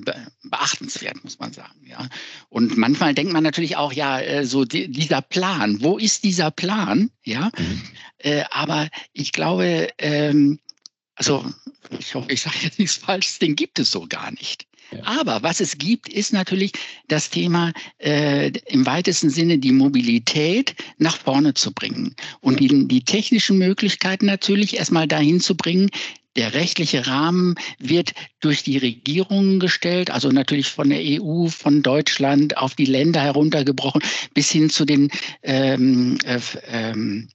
beachtenswert, muss man sagen. Ja. Und manchmal denkt man natürlich auch, ja, äh, so die, dieser Plan, wo ist dieser Plan? Ja, mhm. Äh, aber ich glaube, ähm, also ich hoffe, ich sage jetzt nichts Falsches, den gibt es so gar nicht. Ja. Aber was es gibt, ist natürlich das Thema äh, im weitesten Sinne die Mobilität nach vorne zu bringen und die, die technischen Möglichkeiten natürlich erstmal dahin zu bringen, Der rechtliche Rahmen wird durch die Regierungen gestellt, also natürlich von der EU, von Deutschland auf die Länder heruntergebrochen, bis hin zu den ähm, äh, ähm,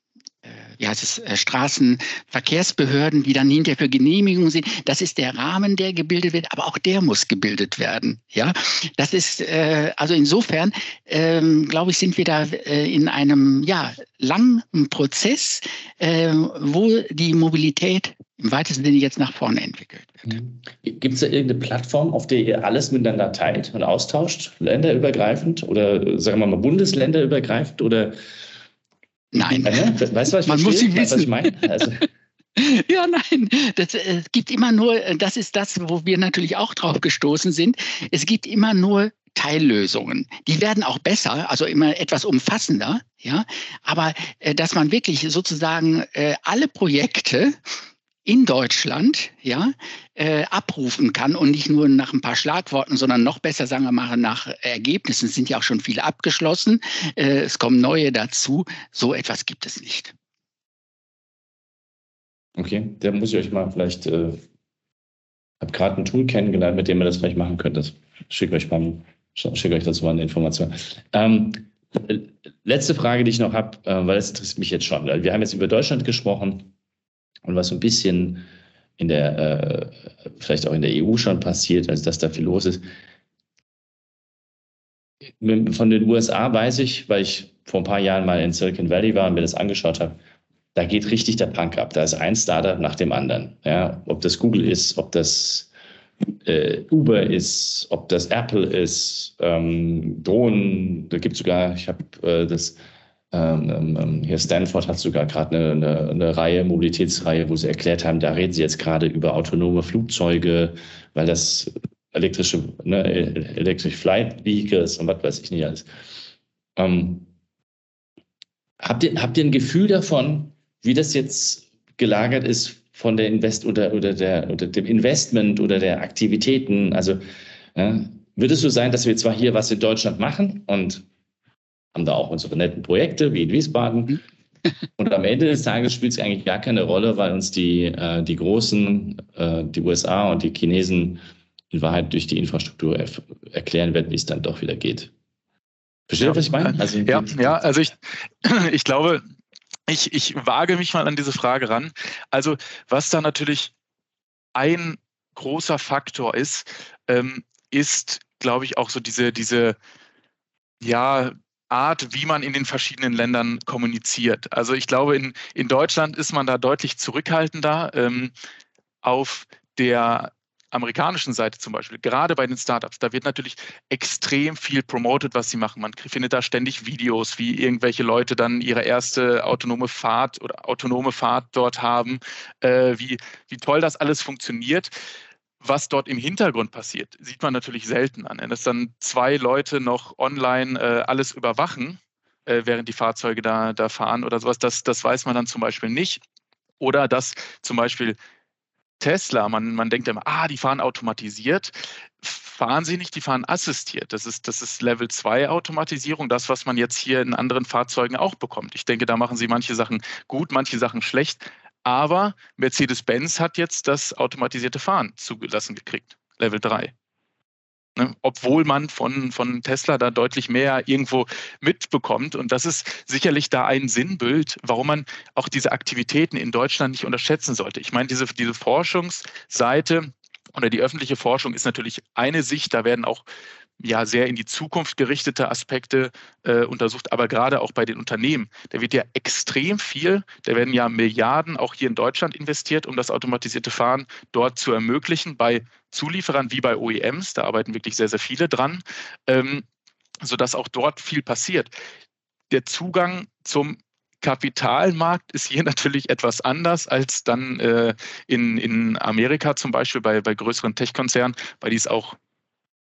wie heißt es, äh, Straßenverkehrsbehörden, die dann hinterher für Genehmigungen sind. Das ist der Rahmen, der gebildet wird, aber auch der muss gebildet werden. Ja, das ist äh, also insofern ähm, glaube ich, sind wir da äh, in einem ja langen Prozess, äh, wo die Mobilität im weitesten Sinne jetzt nach vorne entwickelt wird. Mhm. Gibt es da irgendeine Plattform, auf der ihr alles miteinander teilt und austauscht, länderübergreifend oder sagen wir mal bundesländerübergreifend oder Nein. Weißt du, was ich Man muss sie wissen. Was ich meine? Also. Ja, nein, das äh, gibt immer nur, äh, das ist das, wo wir natürlich auch drauf gestoßen sind. Es gibt immer nur Teillösungen. Die werden auch besser, also immer etwas umfassender, ja. Aber äh, dass man wirklich sozusagen äh, alle Projekte in Deutschland ja, äh, abrufen kann und nicht nur nach ein paar Schlagworten, sondern noch besser, sagen wir mal, nach Ergebnissen. Es sind ja auch schon viele abgeschlossen. Äh, es kommen neue dazu. So etwas gibt es nicht. Okay, da muss ich euch mal vielleicht, äh, habe gerade ein Tool kennengelernt, mit dem ihr das vielleicht machen könnt. Das schicke euch beim, schicke euch dazu mal eine Information. Ähm, letzte Frage, die ich noch habe, äh, weil das interessiert mich jetzt schon. Wir haben jetzt über Deutschland gesprochen und was so ein bisschen in der, äh, vielleicht auch in der EU schon passiert, also dass da viel los ist. Von den USA weiß ich, weil ich vor ein paar Jahren mal in Silicon Valley war und mir das angeschaut habe, da geht richtig der Punk ab. Da ist ein Startup nach dem anderen. Ja, ob das Google ist, ob das äh, Uber ist, ob das Apple ist, ähm, Drohnen, da gibt es sogar, ich habe äh, das ähm, ähm, ähm, hier Stanford hat sogar gerade eine, eine, eine, Reihe, Mobilitätsreihe, wo sie erklärt haben, da reden sie jetzt gerade über autonome Flugzeuge, weil das elektrische, ne, Electric Flight Vehicles und was weiß ich nicht alles. Ähm, habt, ihr, habt ihr ein Gefühl davon, wie das jetzt gelagert ist von der Invest oder, oder, der, oder dem Investment oder der Aktivitäten? Also ja, wird es so sein, dass wir zwar hier was in Deutschland machen und haben da auch unsere netten Projekte wie in Wiesbaden. Mhm. Und am Ende des Tages spielt es eigentlich gar keine Rolle, weil uns die, äh, die Großen, äh, die USA und die Chinesen in Wahrheit durch die Infrastruktur erklären werden, wie es dann doch wieder geht. Versteht ihr, ja, was ich meine? Also, ja, ja, also ich, ich glaube, ich, ich wage mich mal an diese Frage ran. Also, was da natürlich ein großer Faktor ist, ähm, ist, glaube ich, auch so diese, diese, ja, Art, wie man in den verschiedenen Ländern kommuniziert. Also ich glaube, in, in Deutschland ist man da deutlich zurückhaltender. Ähm, auf der amerikanischen Seite zum Beispiel, gerade bei den Startups, da wird natürlich extrem viel promoted, was sie machen. Man findet da ständig Videos, wie irgendwelche Leute dann ihre erste autonome Fahrt oder autonome Fahrt dort haben, äh, wie, wie toll das alles funktioniert was dort im Hintergrund passiert, sieht man natürlich selten an. Dass dann zwei Leute noch online äh, alles überwachen, äh, während die Fahrzeuge da, da fahren oder sowas, das, das weiß man dann zum Beispiel nicht. Oder dass zum Beispiel Tesla, man, man denkt immer, ah, die fahren automatisiert. Fahren sie nicht, die fahren assistiert. Das ist, das ist Level 2 Automatisierung, das, was man jetzt hier in anderen Fahrzeugen auch bekommt. Ich denke, da machen sie manche Sachen gut, manche Sachen schlecht. Aber Mercedes-Benz hat jetzt das automatisierte Fahren zugelassen gekriegt, Level 3. Ne? Obwohl man von, von Tesla da deutlich mehr irgendwo mitbekommt. Und das ist sicherlich da ein Sinnbild, warum man auch diese Aktivitäten in Deutschland nicht unterschätzen sollte. Ich meine, diese, diese Forschungsseite oder die öffentliche Forschung ist natürlich eine Sicht. Da werden auch ja sehr in die Zukunft gerichtete Aspekte äh, untersucht, aber gerade auch bei den Unternehmen. Da wird ja extrem viel, da werden ja Milliarden auch hier in Deutschland investiert, um das automatisierte Fahren dort zu ermöglichen, bei Zulieferern wie bei OEMs, da arbeiten wirklich sehr, sehr viele dran, ähm, sodass auch dort viel passiert. Der Zugang zum Kapitalmarkt ist hier natürlich etwas anders als dann äh, in, in Amerika zum Beispiel bei, bei größeren Tech-Konzernen, weil die es auch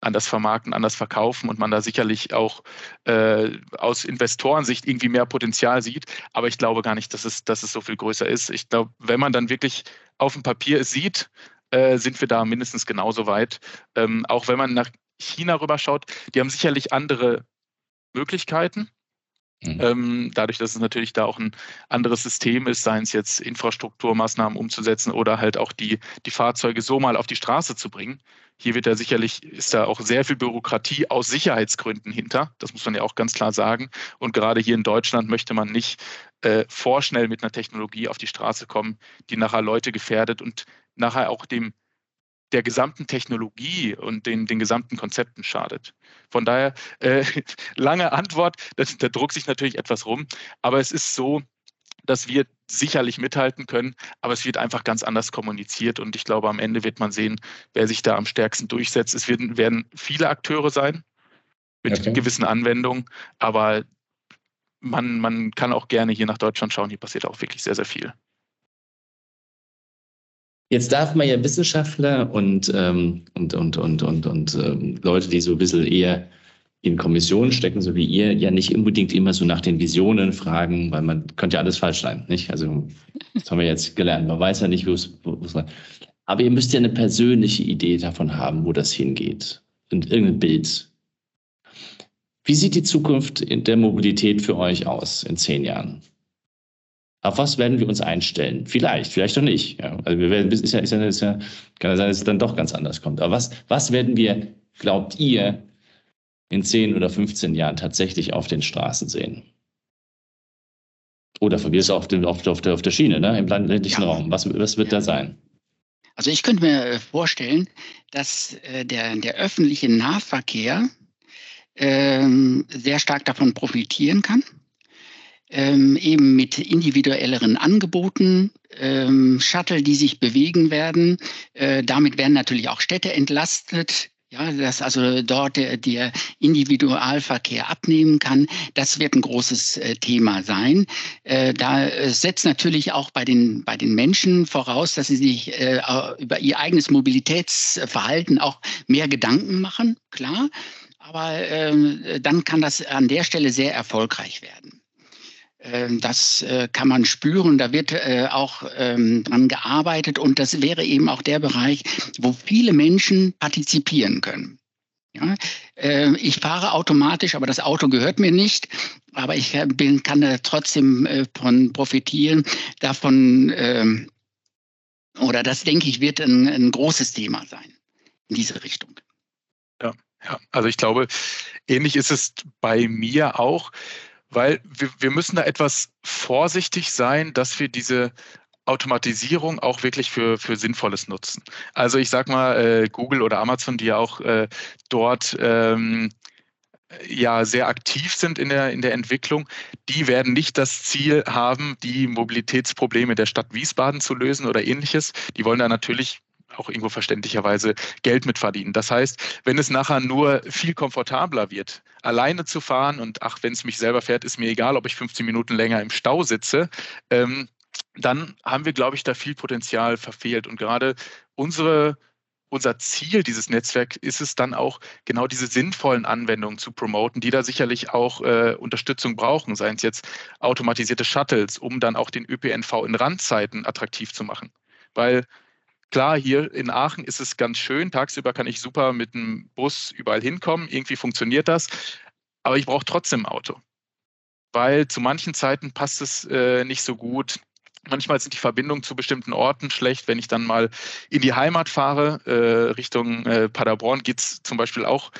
anders vermarkten, anders verkaufen und man da sicherlich auch äh, aus Investorensicht irgendwie mehr Potenzial sieht. Aber ich glaube gar nicht, dass es, dass es so viel größer ist. Ich glaube, wenn man dann wirklich auf dem Papier es sieht, äh, sind wir da mindestens genauso weit. Ähm, auch wenn man nach China rüberschaut, die haben sicherlich andere Möglichkeiten. Mhm. Ähm, dadurch, dass es natürlich da auch ein anderes System ist, seien es jetzt Infrastrukturmaßnahmen umzusetzen oder halt auch die, die Fahrzeuge so mal auf die Straße zu bringen. Hier wird ja sicherlich, ist da auch sehr viel Bürokratie aus Sicherheitsgründen hinter. Das muss man ja auch ganz klar sagen. Und gerade hier in Deutschland möchte man nicht äh, vorschnell mit einer Technologie auf die Straße kommen, die nachher Leute gefährdet und nachher auch dem der gesamten Technologie und den, den gesamten Konzepten schadet. Von daher, äh, lange Antwort, das, da druckt sich natürlich etwas rum, aber es ist so, dass wir sicherlich mithalten können, aber es wird einfach ganz anders kommuniziert und ich glaube, am Ende wird man sehen, wer sich da am stärksten durchsetzt. Es werden, werden viele Akteure sein mit okay. gewissen Anwendungen, aber man, man kann auch gerne hier nach Deutschland schauen, hier passiert auch wirklich sehr, sehr viel. Jetzt darf man ja Wissenschaftler und, ähm, und, und, und, und, und ähm, Leute, die so ein bisschen eher in Kommissionen stecken, so wie ihr, ja nicht unbedingt immer so nach den Visionen fragen, weil man könnte ja alles falsch sein, nicht? Also, das haben wir jetzt gelernt. Man weiß ja nicht, wo es, wo es Aber ihr müsst ja eine persönliche Idee davon haben, wo das hingeht. Und irgendein Bild. Wie sieht die Zukunft in der Mobilität für euch aus in zehn Jahren? Auf was werden wir uns einstellen? Vielleicht, vielleicht doch nicht. Ja. Also wir werden, ist ja, ist ja, ist ja, kann ja sein, dass es dann doch ganz anders kommt. Aber was, was werden wir, glaubt ihr, in 10 oder 15 Jahren tatsächlich auf den Straßen sehen? Oder von mir auf, den, auf, auf, der, auf der Schiene, ne? im ländlichen ja. Raum. Was, was wird da sein? Also ich könnte mir äh, vorstellen, dass äh, der, der öffentliche Nahverkehr ähm, sehr stark davon profitieren kann ähm, eben mit individuelleren Angeboten, ähm, Shuttle, die sich bewegen werden. Äh, damit werden natürlich auch Städte entlastet. Ja, dass also dort der, der Individualverkehr abnehmen kann, das wird ein großes äh, Thema sein. Äh, da äh, setzt natürlich auch bei den, bei den Menschen voraus, dass sie sich äh, über ihr eigenes Mobilitätsverhalten auch mehr Gedanken machen, klar. Aber ähm, dann kann das an der Stelle sehr erfolgreich werden. Ähm, das äh, kann man spüren, da wird äh, auch ähm, dran gearbeitet und das wäre eben auch der Bereich, wo viele Menschen partizipieren können. Ja, äh, ich fahre automatisch, aber das Auto gehört mir nicht. Aber ich bin, kann da trotzdem von profitieren. Davon, ähm, oder das denke ich, wird ein, ein großes Thema sein in diese Richtung. Ja, ja, also ich glaube, ähnlich ist es bei mir auch weil wir, wir müssen da etwas vorsichtig sein, dass wir diese Automatisierung auch wirklich für, für Sinnvolles nutzen. Also ich sag mal, äh, Google oder Amazon, die ja auch äh, dort ähm, ja sehr aktiv sind in der, in der Entwicklung, die werden nicht das Ziel haben, die Mobilitätsprobleme der Stadt Wiesbaden zu lösen oder ähnliches. Die wollen da natürlich auch irgendwo verständlicherweise Geld mit verdienen. Das heißt, wenn es nachher nur viel komfortabler wird, alleine zu fahren und ach, wenn es mich selber fährt, ist mir egal, ob ich 15 Minuten länger im Stau sitze, ähm, dann haben wir, glaube ich, da viel Potenzial verfehlt. Und gerade unsere unser Ziel dieses Netzwerks ist es dann auch, genau diese sinnvollen Anwendungen zu promoten, die da sicherlich auch äh, Unterstützung brauchen, seien es jetzt automatisierte Shuttles, um dann auch den ÖPNV in Randzeiten attraktiv zu machen. Weil Klar, hier in Aachen ist es ganz schön. Tagsüber kann ich super mit dem Bus überall hinkommen. Irgendwie funktioniert das. Aber ich brauche trotzdem ein Auto. Weil zu manchen Zeiten passt es äh, nicht so gut. Manchmal sind die Verbindungen zu bestimmten Orten schlecht. Wenn ich dann mal in die Heimat fahre, äh, Richtung äh, Paderborn, geht es zum Beispiel auch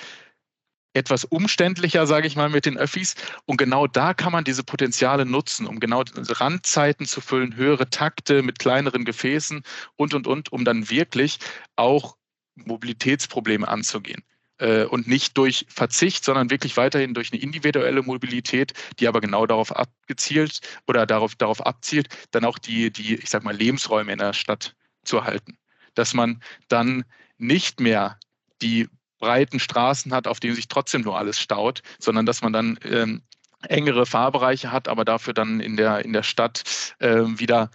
etwas umständlicher, sage ich mal, mit den Öffis. Und genau da kann man diese Potenziale nutzen, um genau Randzeiten zu füllen, höhere Takte mit kleineren Gefäßen und, und, und, um dann wirklich auch Mobilitätsprobleme anzugehen. Äh, und nicht durch Verzicht, sondern wirklich weiterhin durch eine individuelle Mobilität, die aber genau darauf abgezielt oder darauf, darauf abzielt, dann auch die, die, ich sag mal, Lebensräume in der Stadt zu erhalten. Dass man dann nicht mehr die breiten Straßen hat, auf denen sich trotzdem nur alles staut, sondern dass man dann ähm, engere Fahrbereiche hat, aber dafür dann in der, in der Stadt äh, wieder,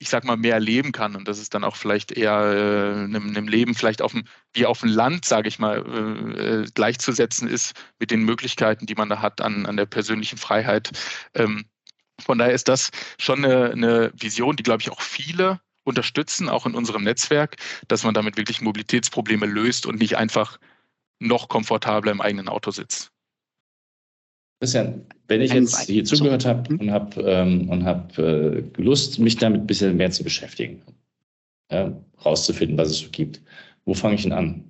ich sag mal, mehr leben kann. Und das ist dann auch vielleicht eher äh, einem, Leben vielleicht auf dem, wie auf dem Land, sage ich mal, äh, gleichzusetzen ist mit den Möglichkeiten, die man da hat an, an der persönlichen Freiheit. Ähm, von daher ist das schon eine, eine Vision, die, glaube ich, auch viele unterstützen, auch in unserem Netzwerk, dass man damit wirklich Mobilitätsprobleme löst und nicht einfach noch komfortabler im eigenen Auto sitzt. Christian, wenn ich jetzt hier zugehört habe und habe ähm, und hab, äh, Lust, mich damit ein bisschen mehr zu beschäftigen, ja, rauszufinden, was es so gibt, wo fange ich denn an?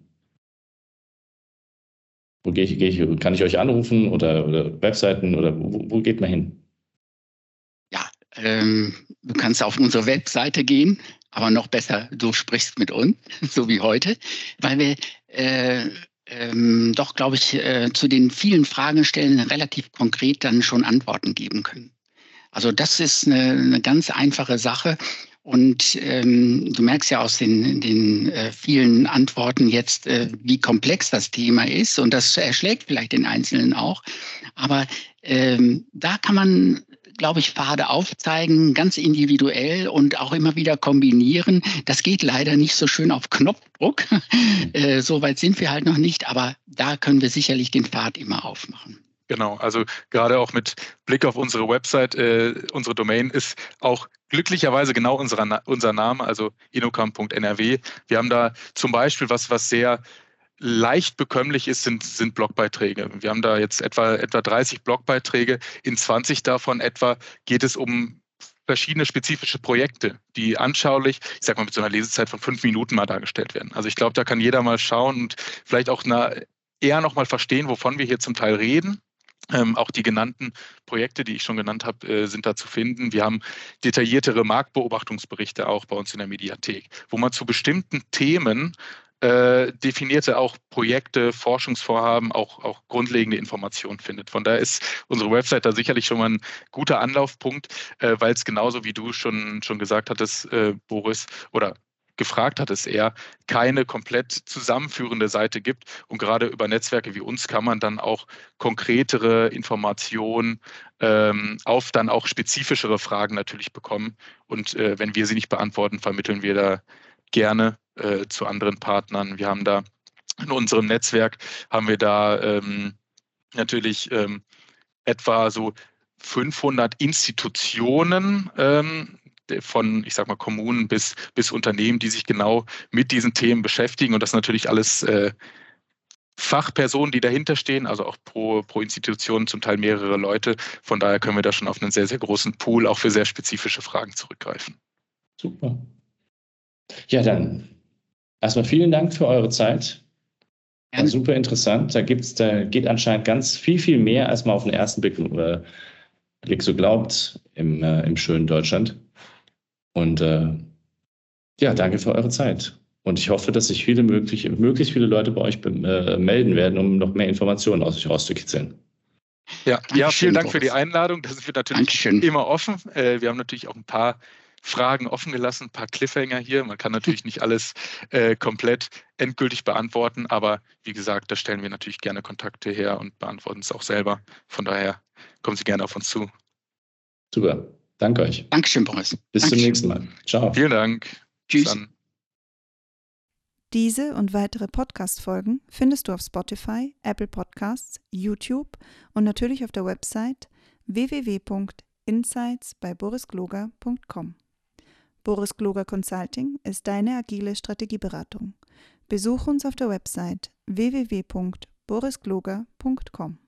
Wo gehe ich, gehe ich, kann ich euch anrufen oder, oder Webseiten oder wo, wo geht man hin? Ja, ähm, du kannst auf unsere Webseite gehen, aber noch besser, du sprichst mit uns, so wie heute, weil wir äh, ähm, doch, glaube ich, äh, zu den vielen Fragenstellen relativ konkret dann schon Antworten geben können. Also das ist eine, eine ganz einfache Sache. Und ähm, du merkst ja aus den, den äh, vielen Antworten jetzt, äh, wie komplex das Thema ist. Und das erschlägt vielleicht den Einzelnen auch. Aber ähm, da kann man glaube ich, Pfade aufzeigen, ganz individuell und auch immer wieder kombinieren. Das geht leider nicht so schön auf Knopfdruck. äh, so weit sind wir halt noch nicht, aber da können wir sicherlich den Pfad immer aufmachen. Genau, also gerade auch mit Blick auf unsere Website, äh, unsere Domain ist auch glücklicherweise genau unser, unser Name, also inocam.nrw. Wir haben da zum Beispiel was, was sehr leicht bekömmlich ist, sind, sind Blogbeiträge. Wir haben da jetzt etwa, etwa 30 Blogbeiträge. In 20 davon etwa geht es um verschiedene spezifische Projekte, die anschaulich, ich sag mal, mit so einer Lesezeit von fünf Minuten mal dargestellt werden. Also ich glaube, da kann jeder mal schauen und vielleicht auch eine, eher noch mal verstehen, wovon wir hier zum Teil reden. Ähm, auch die genannten Projekte, die ich schon genannt habe, äh, sind da zu finden. Wir haben detailliertere Marktbeobachtungsberichte auch bei uns in der Mediathek, wo man zu bestimmten Themen äh, definierte auch Projekte, Forschungsvorhaben, auch, auch grundlegende Informationen findet. Von daher ist unsere Website da sicherlich schon mal ein guter Anlaufpunkt, äh, weil es genauso wie du schon, schon gesagt hattest, äh, Boris, oder gefragt hattest, eher keine komplett zusammenführende Seite gibt. Und gerade über Netzwerke wie uns kann man dann auch konkretere Informationen ähm, auf dann auch spezifischere Fragen natürlich bekommen. Und äh, wenn wir sie nicht beantworten, vermitteln wir da gerne äh, zu anderen Partnern. Wir haben da in unserem Netzwerk haben wir da ähm, natürlich ähm, etwa so 500 Institutionen ähm, von, ich sag mal, Kommunen bis, bis Unternehmen, die sich genau mit diesen Themen beschäftigen und das natürlich alles äh, Fachpersonen, die dahinter stehen, also auch pro, pro Institution zum Teil mehrere Leute. Von daher können wir da schon auf einen sehr, sehr großen Pool auch für sehr spezifische Fragen zurückgreifen. Super. Ja, dann erstmal vielen Dank für eure Zeit. War super interessant. Da gibt's, da geht anscheinend ganz viel, viel mehr, als man auf den ersten Blick, äh, Blick so glaubt im, äh, im schönen Deutschland. Und äh, ja, danke für eure Zeit. Und ich hoffe, dass sich viele möglich, möglichst viele Leute bei euch äh, melden werden, um noch mehr Informationen aus euch rauszukitzeln. Ja, ja vielen Dank für die Einladung. Das ist natürlich Dankeschön. immer offen. Äh, wir haben natürlich auch ein paar Fragen offen gelassen, ein paar Cliffhanger hier. Man kann natürlich nicht alles äh, komplett endgültig beantworten, aber wie gesagt, da stellen wir natürlich gerne Kontakte her und beantworten es auch selber. Von daher kommen Sie gerne auf uns zu. Super. Danke euch. Dankeschön, Boris. Bis Dankeschön. zum nächsten Mal. Ciao. Vielen Dank. Tschüss. Diese und weitere Podcast-Folgen findest du auf Spotify, Apple Podcasts, YouTube und natürlich auf der Website www.insights bei borisgloger.com. Boris Gloger Consulting ist deine agile Strategieberatung. Besuch uns auf der Website www.borisgloger.com.